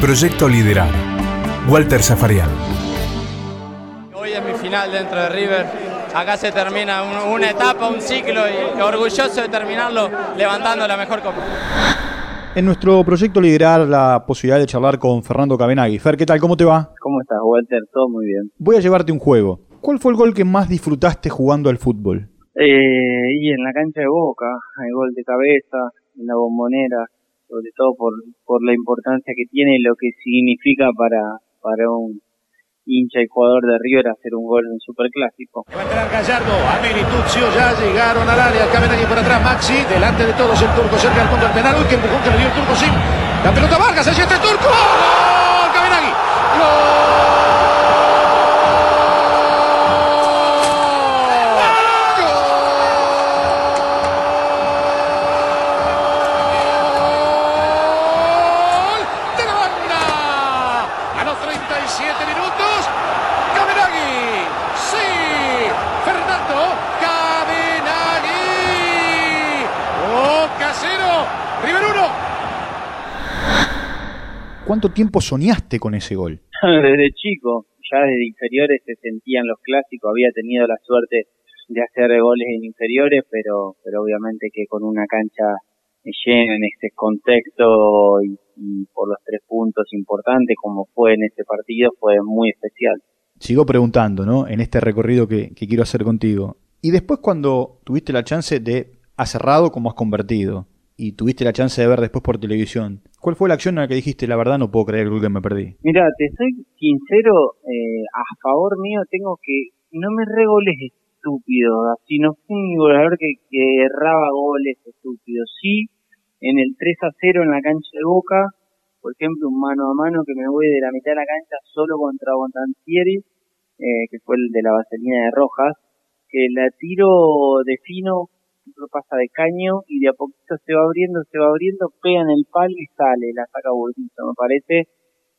Proyecto Liderar. Walter Zafarian. Hoy es mi final dentro de River. Acá se termina un- una etapa, un ciclo y orgulloso de terminarlo levantando la mejor copa. En nuestro proyecto liderar la posibilidad de charlar con Fernando Cabenagui. Fer, ¿qué tal? ¿Cómo te va? ¿Cómo estás, Walter? Todo muy bien. Voy a llevarte un juego. ¿Cuál fue el gol que más disfrutaste jugando al fútbol? Eh, y en la cancha de Boca, el gol de cabeza, en la bombonera, sobre todo por, por la importancia que tiene y lo que significa para, para un hincha y jugador de River hacer un gol en un superclásico. Va a entrar Gallardo, Ameri, Tuzio, ya llegaron al área, caben ahí por atrás, Maxi, delante de todos el turco, cerca del punto del penal, uy, qué empujón que le dio el turco, sí, la pelota Vargas, allí está el turco, ¡Gol! Cabenagui, ¡Gol! ¡De la banda! A los 37 minutos, Cabenagui, sí, Fernando Cabenagui, Boca cero, River 1. ¿Cuánto tiempo soñaste con ese gol? Desde chico, ya desde inferiores se sentían los clásicos, había tenido la suerte de hacer goles en inferiores, pero, pero obviamente que con una cancha llena en este contexto y, y por los tres puntos importantes como fue en ese partido fue muy especial. Sigo preguntando, ¿no? En este recorrido que, que quiero hacer contigo. Y después cuando tuviste la chance de, has cerrado como has convertido, y tuviste la chance de ver después por televisión, ¿cuál fue la acción en la que dijiste, la verdad no puedo creer que me perdí? Mira, te soy sincero, eh, a favor mío tengo que no me re goles estúpidos, así no fui un goleador que, que erraba goles estúpidos. Sí, en el 3 a 0 en la cancha de Boca, por ejemplo, un mano a mano que me voy de la mitad de la cancha solo contra Bontantieri, eh, que fue el de la vaselina de Rojas, que la tiro de fino, lo pasa de caño y de a poquito se va abriendo, se va abriendo, pega en el palo y sale, la saca Burdizo, me parece,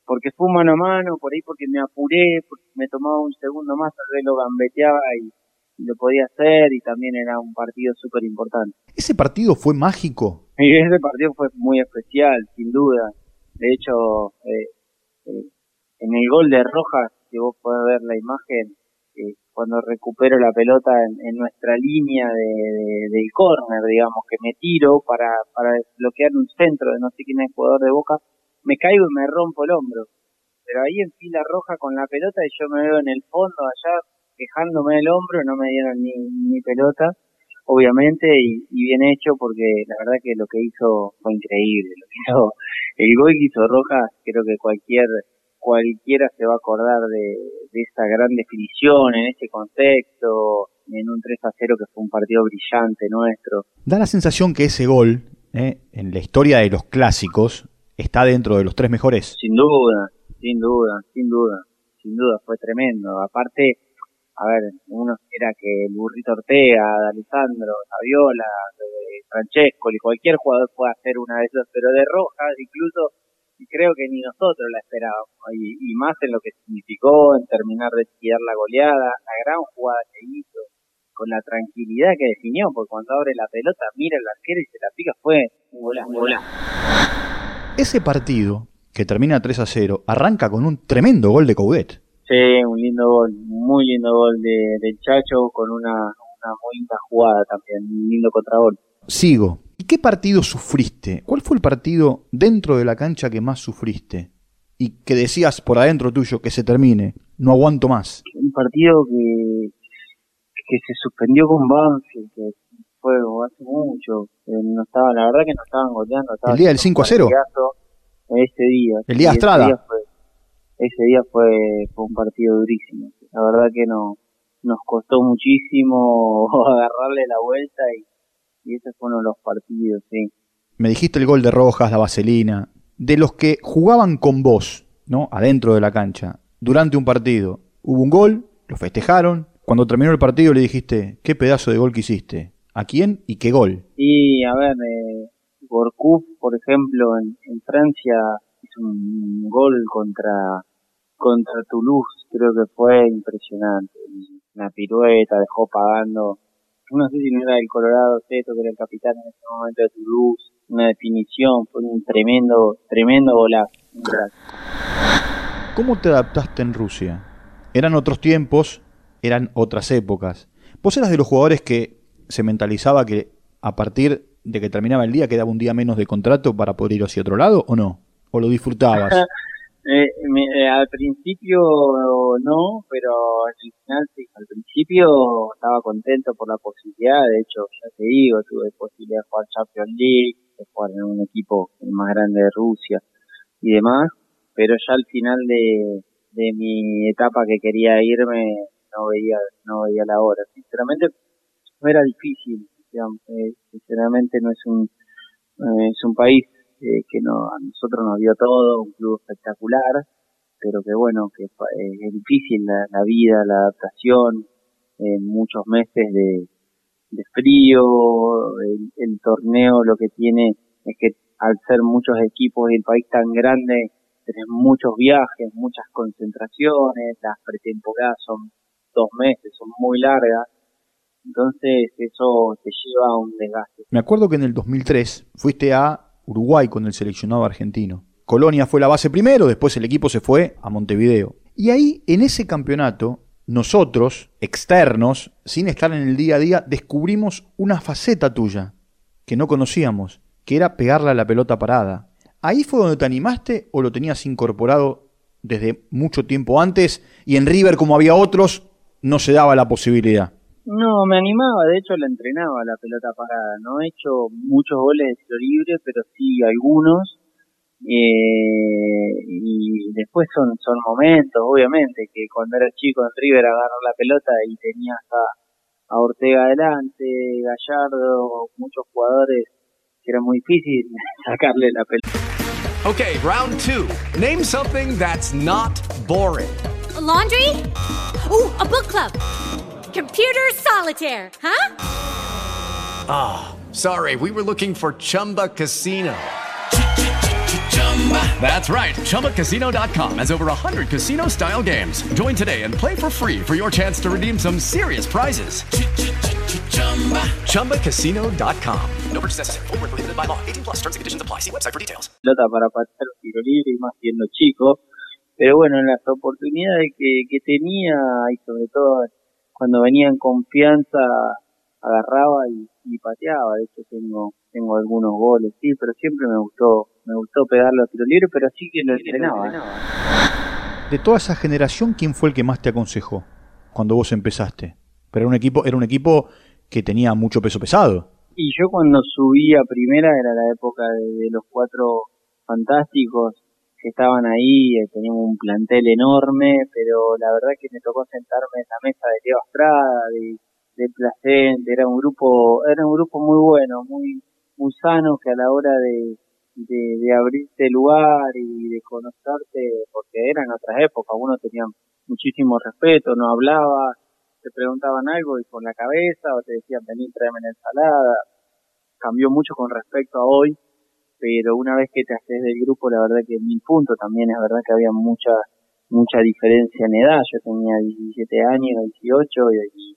porque fue mano a mano, por ahí porque me apuré, porque me tomaba un segundo más, tal vez lo gambeteaba y, y lo podía hacer y también era un partido súper importante. ¿Ese partido fue mágico? Y ese partido fue muy especial, sin duda. De hecho, eh, eh, en el gol de Rojas, que vos podés ver la imagen, cuando recupero la pelota en, en nuestra línea de, de- del córner, digamos, que me tiro para, para desbloquear un centro de no sé quién es jugador de Boca, me caigo y me rompo el hombro. Pero ahí en fila roja con la pelota y yo me veo en el fondo allá quejándome del hombro, no me dieron ni, ni pelota obviamente, y, y bien hecho porque la verdad que lo que hizo fue increíble. Lo que hizo, el gol que hizo Rojas, creo que cualquier cualquiera se va a acordar de, de esa gran definición en ese contexto, en un 3 a 0 que fue un partido brillante nuestro. Da la sensación que ese gol, ¿eh? en la historia de los clásicos, está dentro de los tres mejores. Sin duda, sin duda, sin duda, sin duda, fue tremendo. Aparte, a ver, uno espera que el burrito Ortega, de Alessandro, Saviola, Francesco y cualquier jugador pueda hacer una de esas, pero de Rojas incluso y creo que ni nosotros la esperábamos y, y más en lo que significó en terminar de tirar la goleada, la gran jugada que hizo, con la tranquilidad que definió, porque cuando abre la pelota mira el arquero y se la pica, fue un golazo. un golazo. Ese partido, que termina 3 a 0, arranca con un tremendo gol de Coudet. Sí, un lindo gol, muy lindo gol de, del Chacho con una, una muy linda jugada también, un lindo contragol. Sigo. ¿Y qué partido sufriste? ¿Cuál fue el partido dentro de la cancha que más sufriste? Y que decías por adentro tuyo que se termine, no aguanto más. Un partido que, que se suspendió con Banfield, que fue hace mucho, no estaba, la verdad que no estaban goleando. Estaba ¿El día del 5 a 0? Ese día. El día Estrada. Ese día, fue, ese día fue, fue un partido durísimo. La verdad que no, nos costó muchísimo agarrarle la vuelta y, y ese fue uno de los partidos, sí. Me dijiste el gol de Rojas, la vaselina. de los que jugaban con vos, ¿no? Adentro de la cancha, durante un partido, hubo un gol, lo festejaron. Cuando terminó el partido le dijiste, ¿qué pedazo de gol que hiciste? ¿A quién y qué gol? Y a ver, eh, Gorkuf, por ejemplo, en, en Francia hizo un gol contra contra Toulouse, creo que fue impresionante. Una pirueta, dejó pagando. No sé si no era el Colorado Seto, que era el capitán en ese momento de Toulouse. Una definición, fue un tremendo, tremendo golazo. ¿Cómo te adaptaste en Rusia? Eran otros tiempos, eran otras épocas. ¿Vos eras de los jugadores que se mentalizaba que a partir de que terminaba el día quedaba un día menos de contrato para poder ir hacia otro lado o no? ¿O lo disfrutabas? Eh, me- eh, al principio no, pero al final sí. Al principio estaba contento por la posibilidad. De hecho, ya te digo, tuve posibilidad de jugar Champions League, de jugar en un equipo el más grande de Rusia y demás. Pero ya al final de, de mi etapa que quería irme, no veía, no veía la hora. Sinceramente, no era difícil. digamos, eh, sinceramente, no es un, eh, es un país eh, que no, a nosotros nos dio todo, un club espectacular, pero que bueno, que eh, es difícil la, la vida, la adaptación, eh, muchos meses de, de frío, el, el torneo lo que tiene es que al ser muchos equipos y el país tan grande, tenés muchos viajes, muchas concentraciones, las pretemporadas son dos meses, son muy largas, entonces eso te lleva a un desgaste. Me acuerdo que en el 2003 fuiste a Uruguay con el seleccionado argentino. Colonia fue la base primero, después el equipo se fue a Montevideo. Y ahí, en ese campeonato, nosotros, externos, sin estar en el día a día, descubrimos una faceta tuya que no conocíamos, que era pegarle a la pelota parada. ¿Ahí fue donde te animaste o lo tenías incorporado desde mucho tiempo antes y en River, como había otros, no se daba la posibilidad? No, me animaba, de hecho la entrenaba la pelota parada. No he hecho muchos goles de tiro libre, pero sí algunos. Eh, y después son, son momentos, obviamente, que cuando era chico en River agarrar la pelota y tenías a, a Ortega adelante, Gallardo, muchos jugadores que era muy difícil sacarle la pelota. Okay, round two. Name something that's not boring. A laundry? Ooh, a book club. Computer solitaire, huh? Ah, sorry, we were looking for Chumba Casino. That's right. ChumbaCasino.com has over 100 casino style games. Join today and play for free for your chance to redeem some serious prizes. ChumbaCasino.com. No purchase necessary. Void where prohibited by law. 18 plus terms and conditions apply. See website for details. pelota para patear un tiro libre y más siendo chico. Pero bueno, en las oportunidades que, que tenía y sobre todo cuando venía en confianza agarraba y, y pateaba. De hecho tengo tengo algunos goles, sí, pero siempre me gustó me gustó pegarle a tiro libre, pero sí que lo entrenaba. De toda esa generación, ¿quién fue el que más te aconsejó cuando vos empezaste? Pero era un equipo, era un equipo que tenía mucho peso pesado. Y yo cuando subí a primera era la época de, de los cuatro fantásticos que estaban ahí, eh, teníamos un plantel enorme, pero la verdad que me tocó sentarme en la mesa de Leo Estrada, de, de Placente, era un grupo, era un grupo muy bueno, muy, muy sano que a la hora de, de, de abrirte lugar y de conocerte, porque eran otras épocas, uno tenía muchísimo respeto, no hablaba, te preguntaban algo y con la cabeza o te decían vení tráeme la ensalada cambió mucho con respecto a hoy pero una vez que te haces del grupo la verdad que mil puntos también es verdad que había mucha mucha diferencia en edad. Yo tenía 17 años 18 y,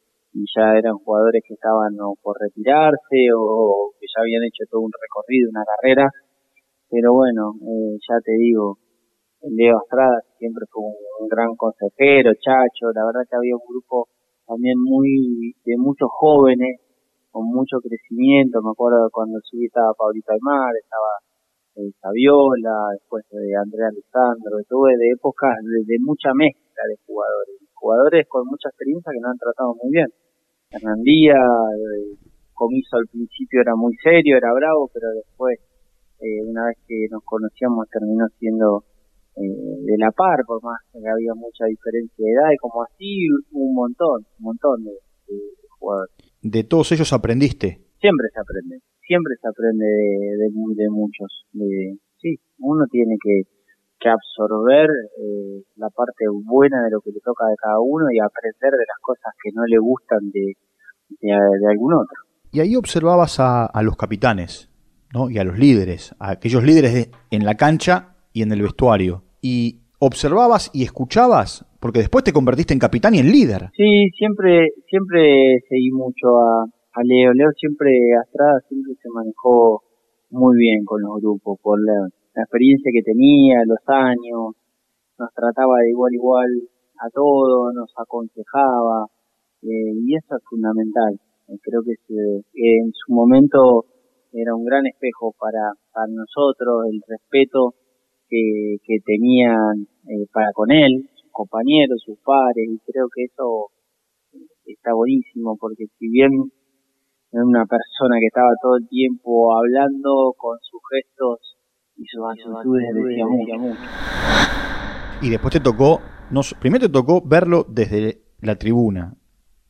ya eran jugadores que estaban o por retirarse o que ya habían hecho todo un recorrido una carrera. Pero bueno eh, ya te digo Leo Estrada siempre fue un, un gran consejero Chacho la verdad que había un grupo también muy de muchos jóvenes con mucho crecimiento. Me acuerdo cuando subí estaba Paulito Aymar estaba eh, Saviola después de Andrea Alessandro estuve de épocas de, mucha mezcla de jugadores. Jugadores con mucha experiencia que nos han tratado muy bien. Hernandía eh, Comiso al principio era muy serio era bravo pero después eh, una vez que nos conocíamos terminó siendo eh, de la par, por más que había mucha diferencia de edad, y como así un montón, un montón de jugadores. De todos ellos aprendiste. Siempre se aprende, siempre se aprende de, de, de muchos, de, sí, uno tiene que, que absorber eh, la parte buena de lo que le toca de cada uno y aprender de las cosas que no le gustan de, de, algún otro. Y ahí observabas a, a los capitanes, ¿no? Y a los líderes, a aquellos líderes en la cancha y en el vestuario. Y observabas y escuchabas, porque después te convertiste en capitán y en líder. Sí, siempre, siempre seguí mucho a, Leo. Leo siempre, Astrada siempre se manejó muy bien con los grupos, por la, experiencia que tenía, los años, nos trataba de igual igual a todos, nos aconsejaba, eh, y eso es fundamental. Eh, creo que en su momento era un gran espejo para, para nosotros, el respeto que, que tenían eh, para con él, sus compañeros, sus pares, y creo que eso está buenísimo, porque si bien era una persona que estaba todo el tiempo hablando con sus gestos y sus actitudes, decía mucho. Y después te tocó, no, primero te tocó verlo desde la tribuna,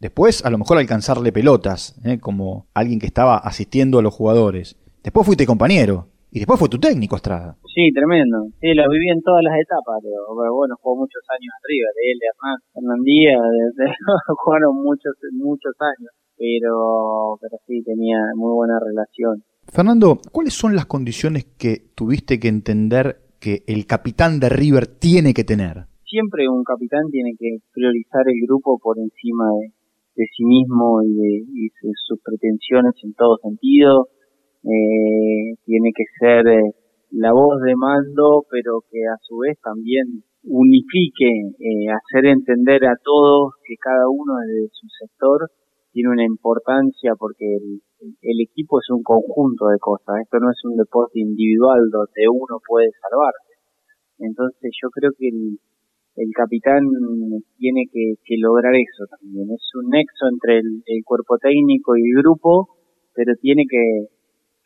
Después, a lo mejor alcanzarle pelotas, ¿eh? como alguien que estaba asistiendo a los jugadores. Después fuiste compañero. Y después fue tu técnico, Estrada. Sí, tremendo. Sí, lo viví en todas las etapas, pero bueno, jugó muchos años arriba, de él, de Hernán, Hernán Díaz, jugaron muchos, muchos años, pero, pero sí, tenía muy buena relación. Fernando, ¿cuáles son las condiciones que tuviste que entender que el capitán de River tiene que tener? Siempre un capitán tiene que priorizar el grupo por encima de, de sí mismo y de, sus pretensiones en todo sentido. Eh, tiene que ser eh, la voz de mando, pero que a su vez también unifique, eh, hacer entender a todos que cada uno de su sector tiene una importancia porque el, el, equipo es un conjunto de cosas. Esto no es un deporte individual donde uno puede salvarse. Entonces yo creo que el, el capitán tiene que, lograr eso también. Es un nexo entre el, cuerpo técnico y el grupo, pero tiene que,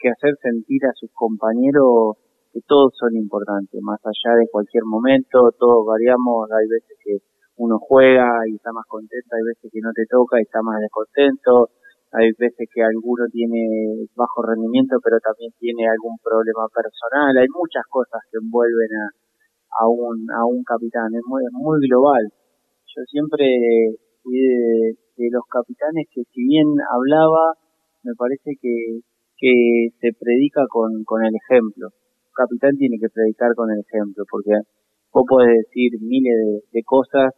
hacer sentir a sus compañeros que todos son importantes, más allá de cualquier momento, todos variamos, hay veces que uno juega y está más contento, hay veces que no te toca y está más descontento, hay veces que alguno tiene bajo rendimiento pero también tiene algún problema personal, hay muchas cosas que envuelven a, a un, a un capitán, es muy, muy global. Yo siempre fui de, los capitanes que si bien hablaba, me parece que, que se predica con, con el ejemplo. Capitán tiene que predicar con el ejemplo, porque vos podés decir miles de, cosas,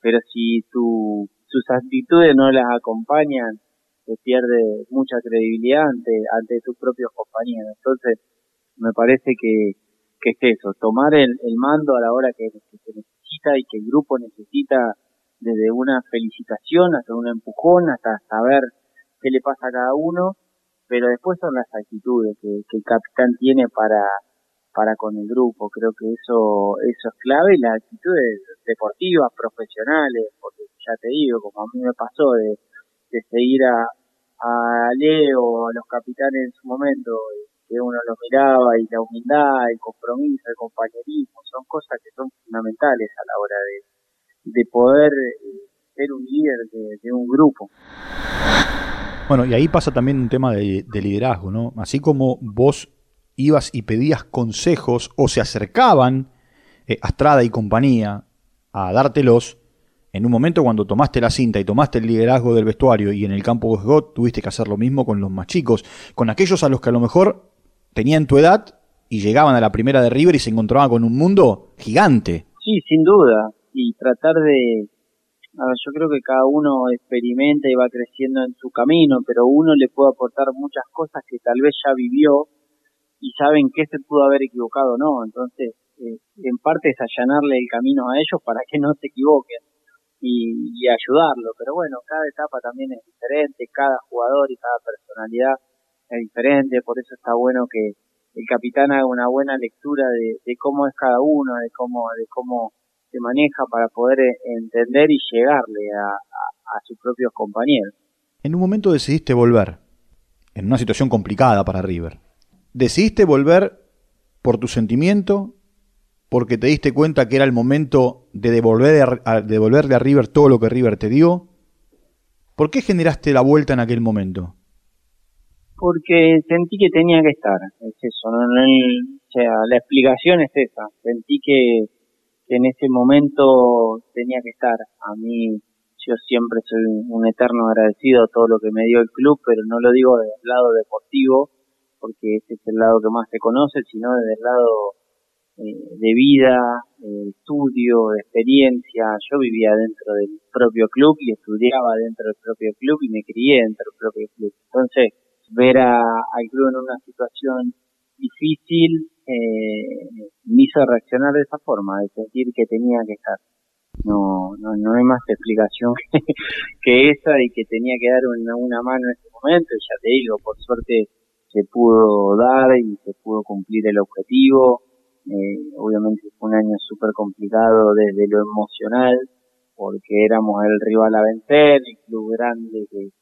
pero si tu, sus actitudes no las acompañan, se pierde mucha credibilidad ante, ante tus propios compañeros. Entonces, me parece que, que es eso, tomar el, mando a la hora que, se necesita y que el grupo necesita desde una felicitación hasta un empujón, hasta saber qué le pasa a cada uno, pero después son las actitudes que, el capitán tiene para, para con el grupo. Creo que eso, eso es clave las actitudes deportivas, profesionales, porque ya te digo, como a mí me pasó de, de seguir a, a Leo, a los capitanes en su momento, que uno lo miraba y la humildad, el compromiso, el compañerismo, son cosas que son fundamentales a la hora de, de poder eh, ser un líder de, un grupo. Bueno, y ahí pasa también un tema de, liderazgo, ¿no? Así como vos ibas y pedías consejos o se acercaban eh, Astrada y compañía a dártelos, en un momento cuando tomaste la cinta y tomaste el liderazgo del vestuario y en el campo de God tuviste que hacer lo mismo con los más chicos, con aquellos a los que a lo mejor tenían tu edad y llegaban a la primera de River y se encontraban con un mundo gigante. Sí, sin duda. Y tratar de... A ver, yo creo que cada uno experimenta y va creciendo en su camino, pero uno le puede aportar muchas cosas que tal vez ya vivió y saben que se pudo haber equivocado o no. Entonces, eh, en parte es allanarle el camino a ellos para que no se equivoquen y, y ayudarlo. Pero bueno, cada etapa también es diferente, cada jugador y cada personalidad es diferente, por eso está bueno que el capitán haga una buena lectura de, cómo es cada uno, de cómo, de cómo se maneja para poder eh, entender y llegarle a, a, sus propios compañeros. En un momento decidiste volver, en una situación complicada para River. ¿Decidiste volver por tu sentimiento? ¿Porque te diste cuenta que era el momento de devolver a, devolverle a River todo lo que River te dio? ¿Por qué generaste la vuelta en aquel momento? Porque sentí que tenía que estar, es eso, ¿no? o sea, la explicación es esa, sentí que, que en ese momento tenía que estar. A mí, yo siempre soy un eterno agradecido a todo lo que me dio el club, pero no lo digo desde el lado deportivo, porque ese es el lado que más se conoce, sino desde el lado eh, de vida, estudio, experiencia. Yo vivía dentro del propio club y estudiaba dentro del propio club y me crié dentro del propio club. Entonces, ver a, al club en una situación difícil eh, me hizo reaccionar de esa forma, de sentir que tenía que estar. No, no, no hay más explicación que, esa y que tenía que dar una, mano en ese momento. Ya te digo, por suerte se pudo dar y se pudo cumplir el objetivo. Eh, obviamente fue un año súper complicado desde lo emocional, porque éramos el rival a vencer, el club grande que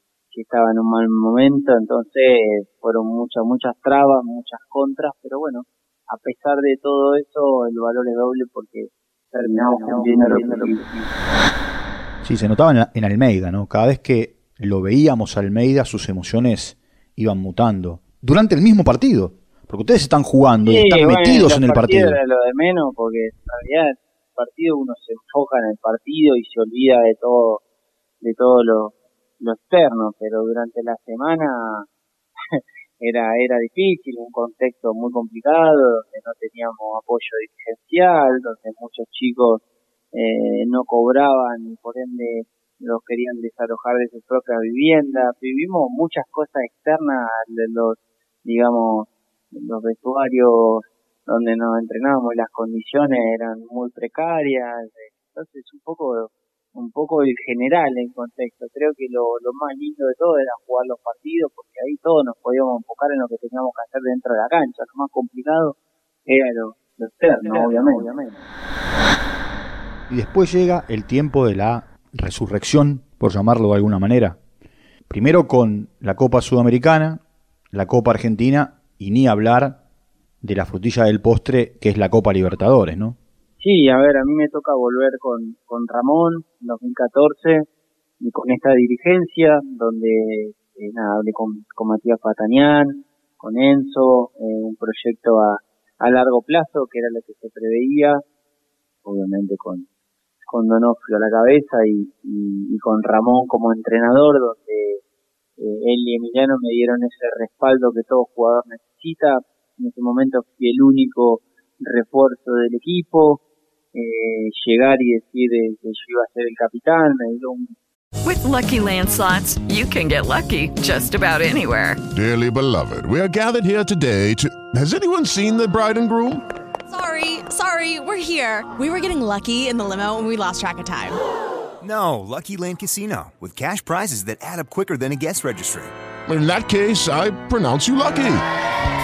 estaba en un mal momento, entonces fueron muchas, muchas trabas, muchas contras, pero bueno, a pesar de todo eso, el valor es doble porque terminamos cumpliendo el objetivo. Sí, se notaba en, en Almeida, ¿no? Cada vez que lo veíamos a Almeida, sus emociones iban mutando durante el mismo partido. Porque ustedes están jugando y están metidos en el partido. Era lo de menos, porque en realidad el partido uno se enfoca en el partido y se olvida de todo, de todo lo, lo externo, pero durante la semana era, era difícil, un contexto muy complicado, donde no teníamos apoyo dirigencial, donde muchos chicos eh, no cobraban y por ende los querían desalojar de sus propias viviendas. Vivimos muchas cosas externas de los, digamos, los vestuarios donde nos entrenábamos las condiciones eran muy precarias. Entonces, un poco un poco el general en contexto. Creo que lo, lo más lindo de todo era jugar los partidos, porque ahí todos nos podíamos enfocar en lo que teníamos que hacer dentro de la cancha. Lo más complicado era lo, lo externo, obviamente. obviamente. Y después llega el tiempo de la resurrección, por llamarlo de alguna manera. Primero con la Copa Sudamericana, la Copa Argentina y ni hablar de la frutilla del postre que es la Copa Libertadores, ¿no? Sí, a ver, a mí me toca volver con, con Ramón en 2014 y con esta dirigencia donde eh, nada, hablé con, con Matías Patanián, con Enzo, eh, un proyecto a, a largo plazo que era lo que se preveía, obviamente con, con Donofrio a la cabeza y, y, con Ramón como entrenador, donde eh, él y Emiliano me dieron ese respaldo que todo jugador necesita. En ese momento fui el único refuerzo del equipo, eh, llegar y decir eh, que yo iba a ser el capitán, me dio un... With lucky landslots, you can get lucky just about anywhere. Dearly beloved, we are gathered here today to... Has anyone seen the bride and groom? Sorry, sorry, we're here. We were getting lucky in the limo and we lost track of time. No, Lucky Land Casino, with cash prizes that add up quicker than a guest registry. In that case, I pronounce you lucky.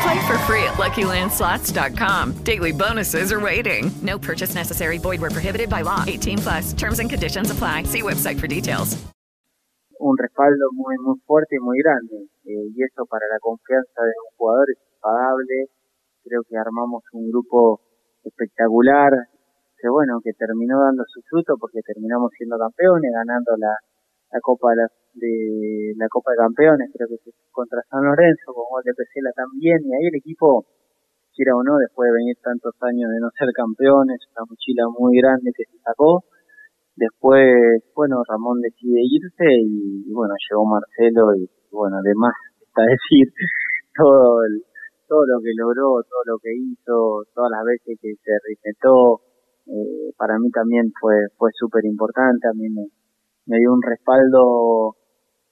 Play for free at LuckyLandSlots.com. Daily bonuses are waiting. No purchase necessary. Void where prohibited by law. 18 plus. Terms and conditions apply. See website for details. Un respaldo muy muy fuerte y muy grande. Eh, y eso para la confianza de un jugador es impagable. Creo que armamos un grupo espectacular. Que bueno, que terminó dando su fruto porque terminamos siendo campeones, ganando la, Copa de de la Copa de Campeones, creo que es contra San Lorenzo, con gol de Pesela también, y ahí el equipo, quiera o no, después de venir tantos años de no ser campeones, una mochila muy grande que se sacó, después, bueno, Ramón decide irse y, bueno, llegó Marcelo y, bueno, además está decir todo todo lo que logró, todo lo que hizo, todas las veces que se reinventó, eh, para mí también fue fue súper importante, a mí me, dio un respaldo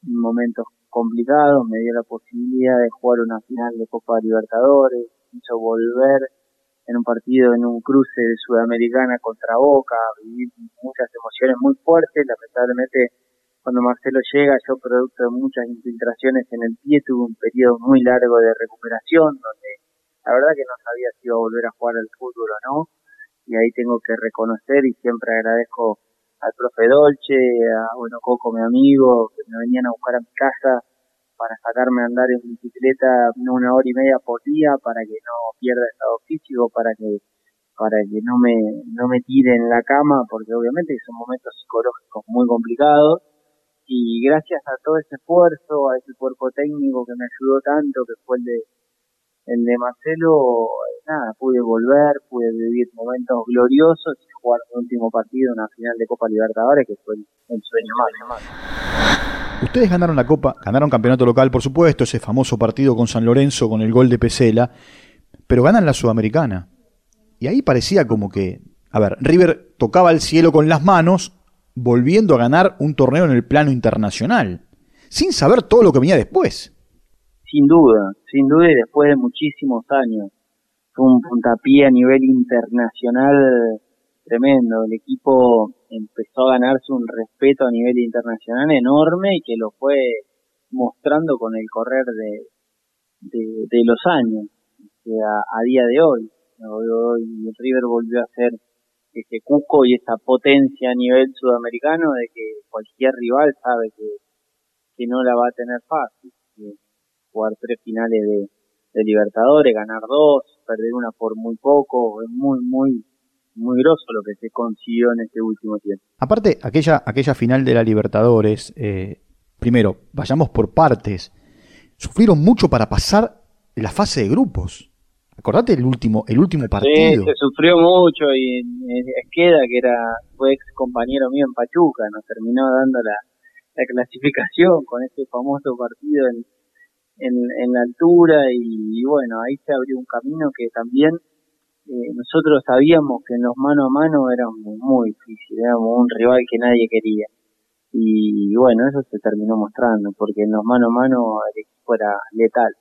momentos complicados, me dio la posibilidad de jugar una final de Copa Libertadores, hizo volver en un partido, en un cruce de Sudamericana contra Boca, vivir muchas emociones muy fuertes, lamentablemente cuando Marcelo llega, yo producto de muchas infiltraciones en el pie, tuve un periodo muy largo de recuperación, donde la verdad que no sabía si iba a volver a jugar al fútbol o no, y ahí tengo que reconocer y siempre agradezco al profe Dolce, a bueno Coco, mi amigo, que me venían a buscar a mi casa para sacarme a andar en bicicleta una hora y media por día para que no pierda estado físico, para que para que no me no me tire en la cama, porque obviamente son momentos psicológicos muy complicados. Y gracias a todo ese esfuerzo, a ese cuerpo técnico que me ayudó tanto, que fue el de, el de Marcelo, nada, pude volver, pude vivir momentos gloriosos y jugar mi último partido una final de Copa Libertadores, que fue el, el sueño más. Ustedes ganaron la Copa, ganaron campeonato local, por supuesto, ese famoso partido con San Lorenzo con el gol de Pesela, pero ganan la Sudamericana. Y ahí parecía como que, a ver, River tocaba el cielo con las manos, volviendo a ganar un torneo en el plano internacional, sin saber todo lo que venía después. Sin duda, sin duda y después de muchísimos años. Fue un puntapié a nivel internacional tremendo. El equipo empezó a ganarse un respeto a nivel internacional enorme y que lo fue mostrando con el correr de, de, los años, a, a día de hoy. Hoy River volvió a ser ese Cusco y esa potencia a nivel sudamericano de que cualquier rival sabe que, que no la va a tener fácil. Jugar tres finales de, de Libertadores, ganar dos, perder una por muy poco, es muy, muy, muy grosso lo que se consiguió en este último tiempo. Aparte, aquella, aquella final de la Libertadores, eh, primero, vayamos por partes, sufrieron mucho para pasar la fase de grupos. Acordate el último, el último partido. Sí, se sufrió mucho y Esqueda, que era, fue ex compañero mío en Pachuca, nos terminó dando la, la clasificación con ese famoso partido en, en, la altura y, bueno, ahí se abrió un camino que también eh, nosotros sabíamos que en los mano a mano era muy, difícil, éramos un rival que nadie quería. Y, bueno, eso se terminó mostrando, porque en los mano a mano el equipo era letal.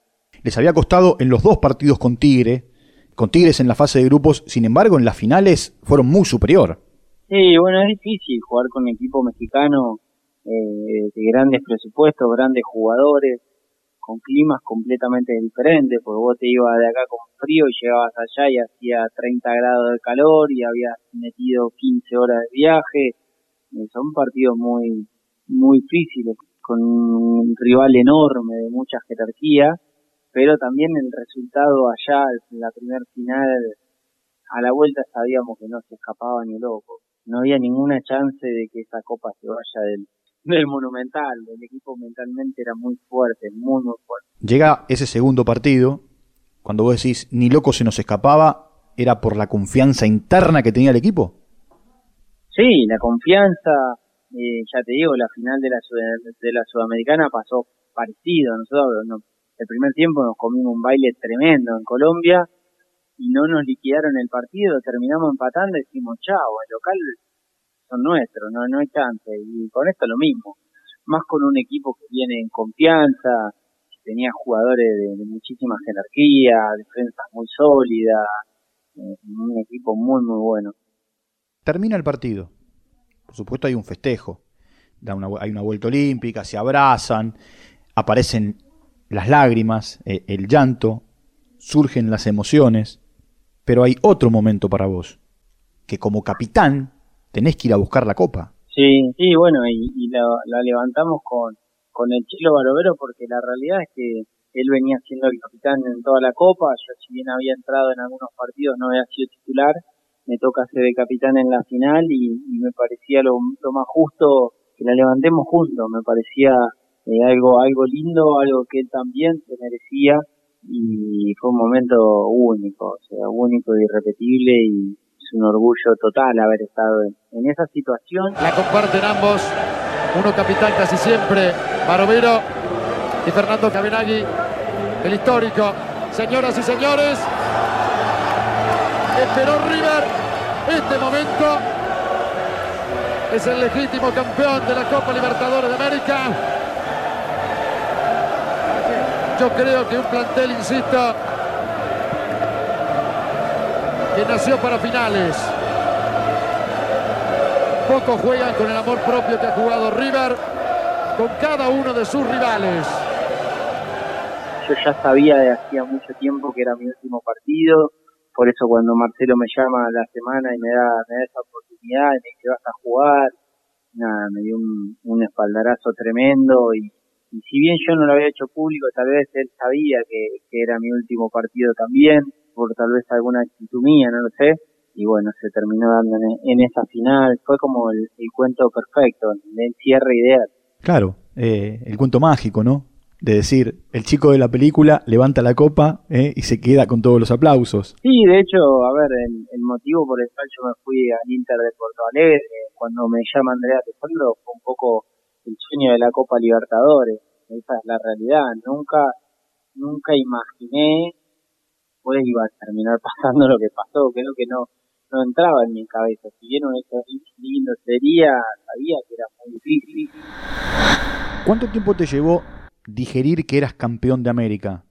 Les había costado en los dos partidos con Tigre, con Tigres en la fase de grupos, sin embargo en las finales fueron muy superior. Sí, bueno, es difícil jugar con un equipo mexicano eh, de grandes presupuestos, grandes jugadores, con climas completamente diferentes, porque vos te ibas de acá con frío y llegabas allá y hacía 30 grados de calor y habías metido 15 horas de viaje. Eh, son partidos muy, muy difíciles, con un rival enorme de mucha jerarquía pero también el resultado allá, en la primera final, a la vuelta sabíamos que no se escapaba ni loco. No había ninguna chance de que esa copa se vaya del, del Monumental. El equipo mentalmente era muy fuerte, muy, muy fuerte. Llega ese segundo partido, cuando vos decís ni loco se nos escapaba, ¿era por la confianza interna que tenía el equipo? Sí, la confianza, eh, ya te digo, la final de la, de la Sudamericana pasó parecido. Nosotros no, el primer tiempo nos comimos un baile tremendo en Colombia y no nos liquidaron el partido, terminamos empatando y decimos, chao, el local son nuestros, no, no hay chance. Y con esto lo mismo, más con un equipo que viene en confianza, que tenía jugadores de, muchísima jerarquía, defensas muy sólidas, eh, un equipo muy, muy bueno. Termina el partido. Por supuesto hay un festejo. Da una, hay una vuelta olímpica, se abrazan, aparecen las lágrimas, eh, el llanto, surgen las emociones, pero hay otro momento para vos, que como capitán tenés que ir a buscar la copa. Sí, sí, bueno, y, la, levantamos con, con el Chilo Barovero porque la realidad es que él venía siendo el capitán en toda la copa, yo si bien había entrado en algunos partidos no había sido titular, me toca ser el capitán en la final y, me parecía lo, más justo que la levantemos juntos, me parecía eh, algo, algo lindo, algo que él también se merecía y fue un momento único, o sea, único irrepetible y es un orgullo total haber estado en, esa situación. La comparten ambos, uno capitán casi siempre, Barovero y Fernando Cabenagui, el histórico. Señoras y señores, esperó River este momento. Es el legítimo campeón de la Copa Libertadores de América. Yo creo que un plantel, insisto, nació para finales. Pocos juegan con el amor propio que ha jugado River con cada uno de sus rivales. Yo ya sabía de hacía mucho tiempo que era mi último partido, por eso cuando Marcelo me llama la semana y me da, esa oportunidad y me dice vas a jugar, nada, me dio un, espaldarazo tremendo y si bien yo no lo había hecho público, tal vez él sabía que, era mi último partido también, por tal vez alguna actitud mía, no lo sé, y bueno, se terminó dando en, esa final, fue como el, cuento perfecto, el cierre ideal. Claro, eh, el cuento mágico, ¿no? De decir, el chico de la película levanta la copa eh, y se queda con todos los aplausos. Sí, de hecho, a ver, el, el motivo por el cual yo me fui al Inter de Porto Alegre, cuando me llama Andrea Tejuelo, fue un poco el sueño de la Copa Libertadores. Esa es la realidad. Nunca, nunca imaginé iba a terminar pasando lo que pasó. Creo que no, no entraba en mi cabeza. Si bien ejercicio lindo sería, sabía que era muy difícil. ¿Cuánto tiempo te llevó digerir que eras campeón de América?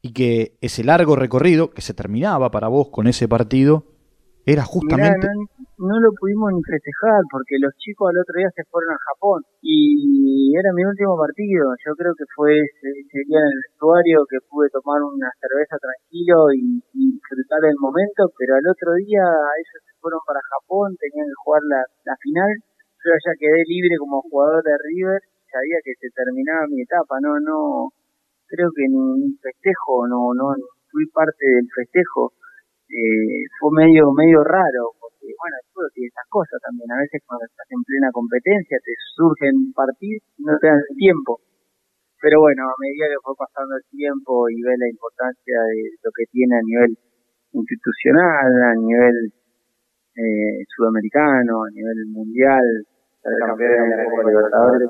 Y que ese largo recorrido que se terminaba para vos con ese partido era justamente... Mirá, no, no, lo pudimos ni festejar porque los chicos al otro día se fueron a Japón y era mi último partido. Yo creo que fue ese, ese día en el vestuario que pude tomar una cerveza tranquilo y, y, disfrutar el momento, pero al otro día ellos se fueron para Japón, tenían que jugar la, la final. Yo ya quedé libre como jugador de River, sabía que se terminaba mi etapa, no, no, creo que ni, ni festejo, no, no, fui parte del festejo eh, fue medio medio raro, porque bueno, el fútbol tiene esas cosas también. A veces cuando estás en plena competencia te surgen partidos y no te dan tiempo. Pero bueno, a medida que fue pasando el tiempo y ve la importancia de lo que tiene a nivel institucional, a nivel eh, sudamericano, a nivel mundial, ser campeón de la Copa Libertadores,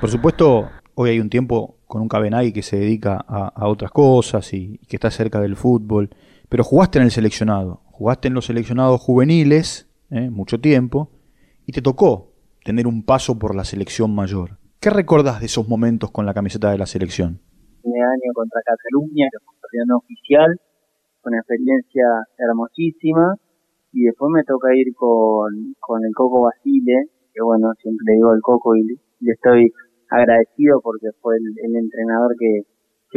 Por supuesto, hoy hay un tiempo con un Cabenagui que se dedica a, otras cosas y, que está cerca del fútbol, pero jugaste en el seleccionado, jugaste en los seleccionados juveniles ¿eh? mucho tiempo y te tocó tener un paso por la selección mayor. ¿Qué recordás de esos momentos con la camiseta de la selección? Un año contra Cataluña, que fue un oficial, una experiencia hermosísima, y después me toca ir con, con el Coco Basile, que bueno, siempre le digo al Coco y le estoy agradecido porque fue el, el entrenador que,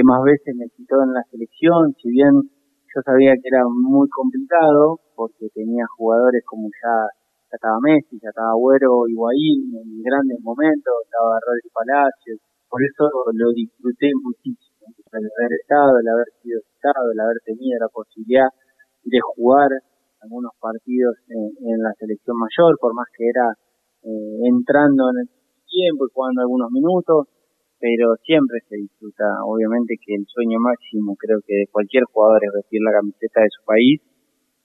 más veces me citó en la selección, si bien yo sabía que era muy complicado porque tenía jugadores como ya, ya estaba Messi, ya estaba Agüero, Higuaín en grandes momentos, estaba Rodri Palacios, por eso lo disfruté muchísimo, el haber estado, el haber sido citado, el haber tenido la posibilidad de jugar algunos partidos en, en la selección mayor, por más que era eh, entrando en el tiempo y jugando algunos minutos, pero siempre se disfruta. Obviamente que el sueño máximo creo que de cualquier jugador es vestir la camiseta de su país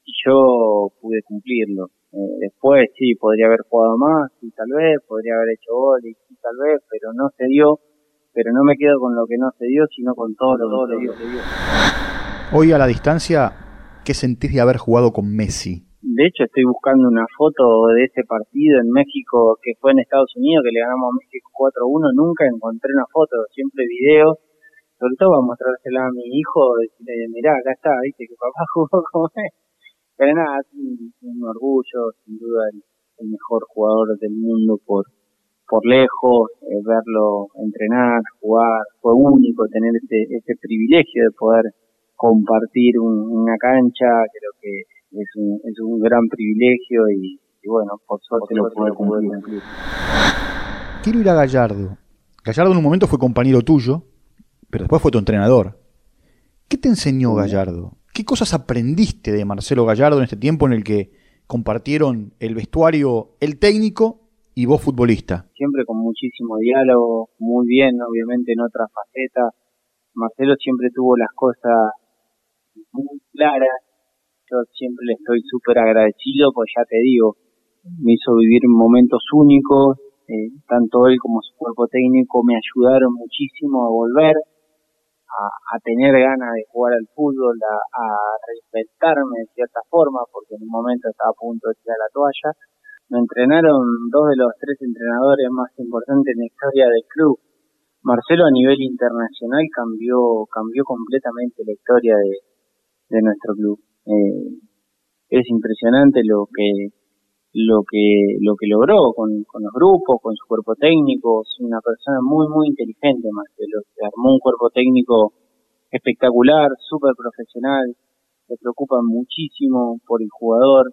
y yo pude cumplirlo. Eh, después sí, podría haber jugado más y tal vez, podría haber hecho gol y, y tal vez, pero no se dio. Pero no me quedo con lo que no se dio, sino con todo lo que se dio. Hoy a la distancia, ¿qué sentís de haber jugado con Messi? De hecho, estoy buscando una foto de ese partido en México que fue en Estados Unidos, que le ganamos a México 4-1. Nunca encontré una foto, siempre videos. Sobre todo para mostrársela a mi hijo, decirle, mirá, acá está, viste que papá jugó como es. Pero nada, un, orgullo, sin duda, el, el, mejor jugador del mundo por por lejos, eh, verlo entrenar, jugar. Fue único tener ese, ese privilegio de poder compartir un, una cancha, creo que es un, es un gran privilegio y, y bueno, por suerte lo pude cumplir. Quiero ir a Gallardo. Gallardo en un momento fue compañero tuyo, pero después fue tu entrenador. ¿Qué te enseñó Gallardo? ¿Qué cosas aprendiste de Marcelo Gallardo en este tiempo en el que compartieron el vestuario, el técnico y vos futbolista? Siempre con muchísimo diálogo, muy bien, obviamente en otra faceta. Marcelo siempre tuvo las cosas muy claras, yo siempre le estoy súper agradecido, pues ya te digo, me hizo vivir momentos únicos, eh, tanto él como su cuerpo técnico me ayudaron muchísimo a volver, a, a tener ganas de jugar al fútbol, a, a, reinventarme de cierta forma, porque en un momento estaba a punto de tirar la toalla. Me entrenaron dos de los tres entrenadores más importantes en la historia del club. Marcelo a nivel internacional cambió, cambió completamente la historia de, de nuestro club. Eh, es impresionante lo que lo que lo que logró con, con los grupos, con su cuerpo técnico, es una persona muy muy inteligente Marcelo, se armó un cuerpo técnico espectacular, súper profesional, se preocupa muchísimo por el jugador,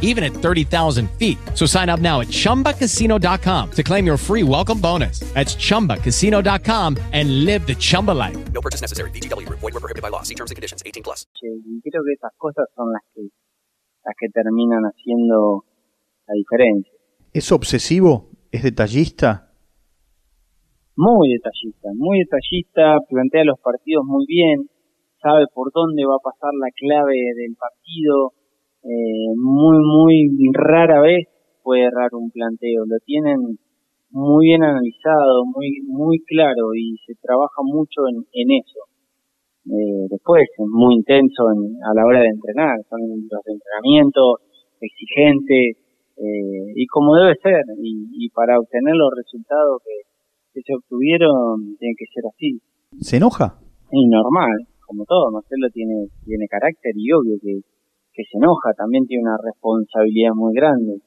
even at 30,000 feet. So sign up now at chumbacasino.com to claim your free welcome bonus. That's chumbacasino.com and live the Chumba life. No purchase necessary. VGW Group. Void were prohibited by law. See terms and conditions. 18 plus. Creo que esas cosas son las que, las que terminan haciendo la diferencia. ¿Es obsesivo? ¿Es detallista? Muy detallista, muy detallista, plantea los partidos muy bien, sabe por dónde va a pasar la clave del partido, eh, muy, muy rara vez puede errar un planteo, lo tienen muy bien analizado, muy, muy claro y se trabaja mucho en, en eso. Eh, después es muy intenso en, a la hora de entrenar, son los entrenamientos exigentes eh, y como debe ser y, y para obtener los resultados que, que se obtuvieron tiene que ser así. ¿Se enoja? Y normal, como todo, Marcelo tiene, tiene carácter y obvio que, que se enoja, también tiene una responsabilidad muy grande.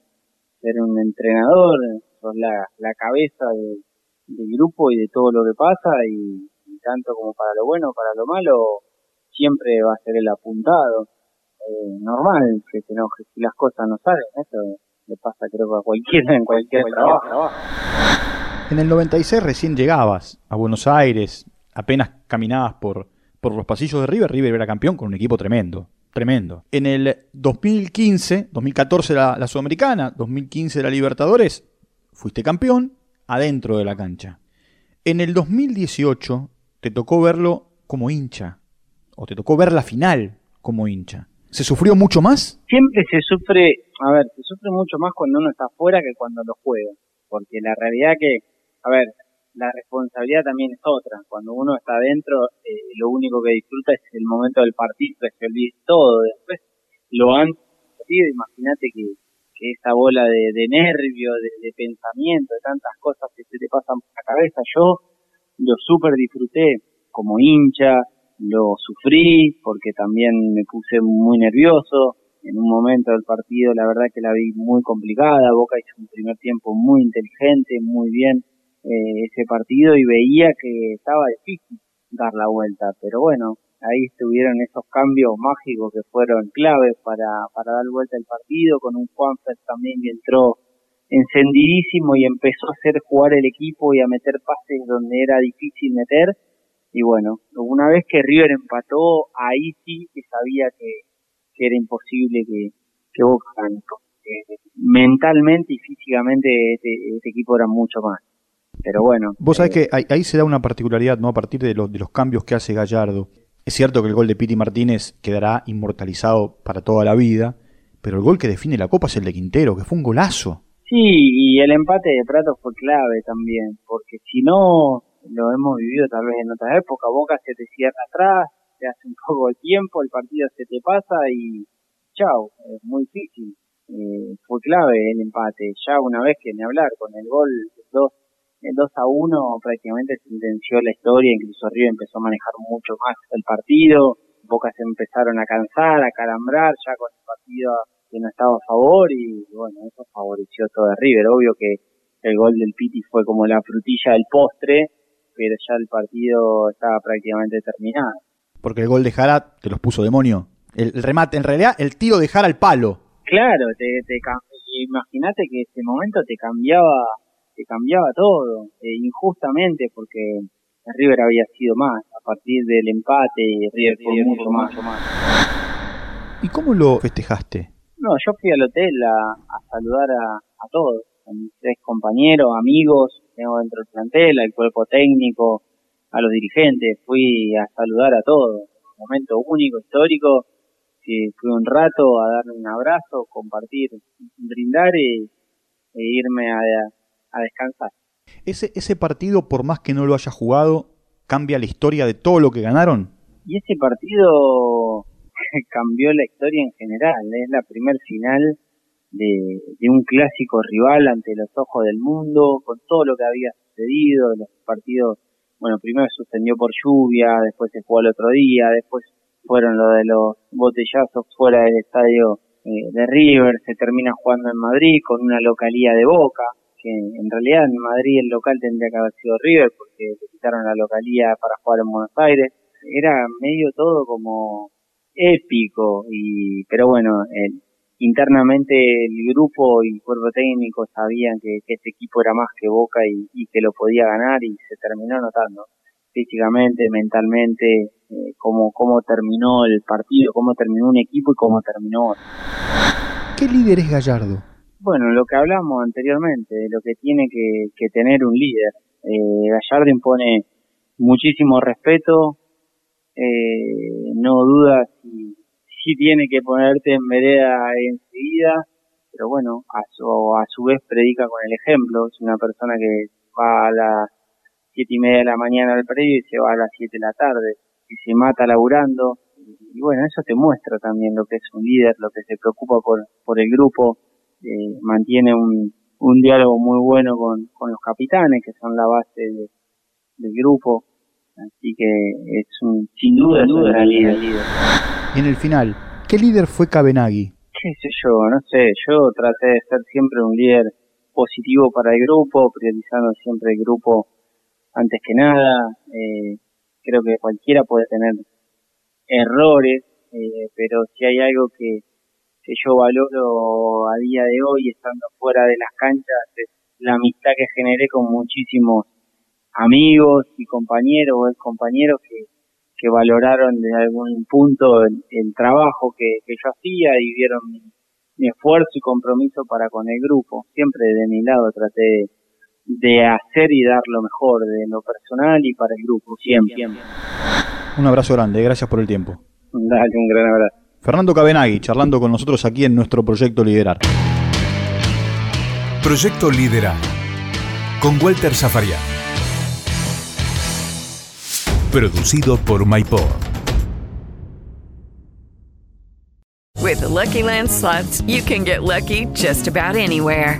Ser un entrenador, sos la, la cabeza de, del grupo y de todo lo que pasa y, y tanto como para lo bueno, para lo malo, siempre va a ser el apuntado. Eh, normal que se enoje si las cosas no salen, eso le pasa creo que a cualquiera en cualquier, trabajo. trabajo. En el 96 recién llegabas a Buenos Aires, apenas caminabas por, por los pasillos de River, River era campeón con un equipo tremendo, tremendo. En el 2015, 2014 la, la Sudamericana, 2015 la Libertadores, fuiste campeón adentro de la cancha. En el 2018 te tocó verlo como hincha, o te tocó ver la final como hincha. ¿Se sufrió mucho más? Siempre se sufre, a ver, se sufre mucho más cuando uno está afuera que cuando lo juega, porque la realidad que, a ver, la responsabilidad también es otra. Cuando uno está adentro, eh, lo único que disfruta es el momento del partido, que se olvide todo. Después, lo partido, imagínate que, que esa bola de, de nervio, de, de, pensamiento, de tantas cosas que se te pasan por la cabeza, yo lo súper disfruté como hincha, lo sufrí porque también me puse muy nervioso. En un momento del partido, la verdad que la vi muy complicada. Boca hizo un primer tiempo muy inteligente, muy bien eh, ese partido y veía que estaba difícil dar la vuelta. Pero bueno, ahí estuvieron esos cambios mágicos que fueron claves para, para dar vuelta el partido, con un Juanfer también que entró encendidísimo y empezó a hacer jugar el equipo y a meter pases donde era difícil meter. Y bueno, una vez que River empató, ahí sí que sabía que, que era imposible que, que Boca. Eh, mentalmente y físicamente este, este, equipo era mucho más. Pero bueno. Vos sabés eh, que ahí, ahí, se da una particularidad, ¿no? A partir de los, de los cambios que hace Gallardo. Es cierto que el gol de Piti Martínez quedará inmortalizado para toda la vida, pero el gol que define la Copa es el de Quintero, que fue un golazo. Sí, y el empate de Prato fue clave también, porque si no, lo hemos vivido tal vez en otra época, Boca se te cierra atrás, te hace un poco de tiempo, el partido se te pasa y chao, es muy difícil. Eh, fue clave el empate, ya una vez que ni hablar, con el gol 2 el 2 a 1 prácticamente sentenció la historia, incluso River empezó a manejar mucho más el partido, Boca se empezaron a cansar, a calambrar ya con el partido que no estaba a favor y bueno, eso favoreció todo a River. Obvio que el gol del Piti fue como la frutilla del postre, pero ya el partido estaba prácticamente terminado. Porque el gol de Jara te los puso demonio. El, el remate, en realidad, el tiro de Jara al palo. Claro, te, te imagínate que ese momento te cambiaba, cambiaba todo, eh, injustamente, porque River había sido más. A partir del empate, River fue mucho más. ¿Y cómo lo festejaste? No, yo fui al hotel a, a saludar a, a todos, a mis tres compañeros, amigos, tengo dentro del plantel, al cuerpo técnico, a los dirigentes, fui a saludar a todos. Un momento único, histórico, que fui un rato a darle un abrazo, compartir, brindar y, e irme a, a descansar. Ese, ese partido, por más que no lo haya jugado, cambia la historia de todo lo que ganaron. Y ese partido cambió la historia en general. Es la primer final de, de, un clásico rival ante los ojos del mundo, con todo lo que había sucedido, los partidos bueno, primero se suspendió por lluvia, después se jugó al otro día, después fueron lo de los botellazos fuera del estadio eh, de River, se termina jugando en Madrid con una localía de Boca, que en realidad en Madrid el local tendría que haber sido River porque le quitaron la localía para jugar en Buenos Aires. Era medio todo como épico y pero bueno, internamente el grupo y el cuerpo técnico sabían que, este equipo era más que Boca y, que lo podía ganar y se terminó notando físicamente, mentalmente, eh, cómo, cómo terminó el partido, cómo terminó un equipo y cómo terminó otro. ¿Qué líder es Gallardo? Bueno, lo que hablamos anteriormente, lo que tiene que, tener un líder. Eh, Gallardo impone muchísimo respeto, eh, no duda si sí tiene que ponerte en vereda enseguida, pero bueno, a su, a su vez predica con el ejemplo. Es una persona que va a las siete y media de la mañana al predio y se va a las siete de la tarde y se mata laburando. Y bueno, eso te muestra también lo que es un líder, lo que se preocupa por, por el grupo, eh, mantiene un, un diálogo muy bueno con, con los capitanes, que son la base del grupo. Así que es un, sin duda, es un líder. Y en el final, ¿qué líder fue Cabenagui? Qué sé yo, no sé, yo traté de ser siempre un líder positivo para el grupo, priorizando siempre el grupo antes que nada. Eh, creo que cualquiera puede tener errores, eh, pero si hay algo que, que yo valoro a día de hoy, estando fuera de las canchas, es la amistad que generé con muchísimos amigos y compañeros o compañeros que, que valoraron de algún punto el, trabajo que, que, yo hacía y vieron mi, esfuerzo y compromiso para con el grupo. Siempre de mi lado traté de, hacer y dar lo mejor de lo personal y para el grupo, siempre. Un abrazo grande, gracias por el tiempo. Dale, un gran abrazo. Fernando Cabenagui, charlando con nosotros aquí en nuestro proyecto Liderar. Proyecto Liderar, con Walter Zafarian. Producido por MyPod. With the Lucky Land slots, you can get lucky just about anywhere.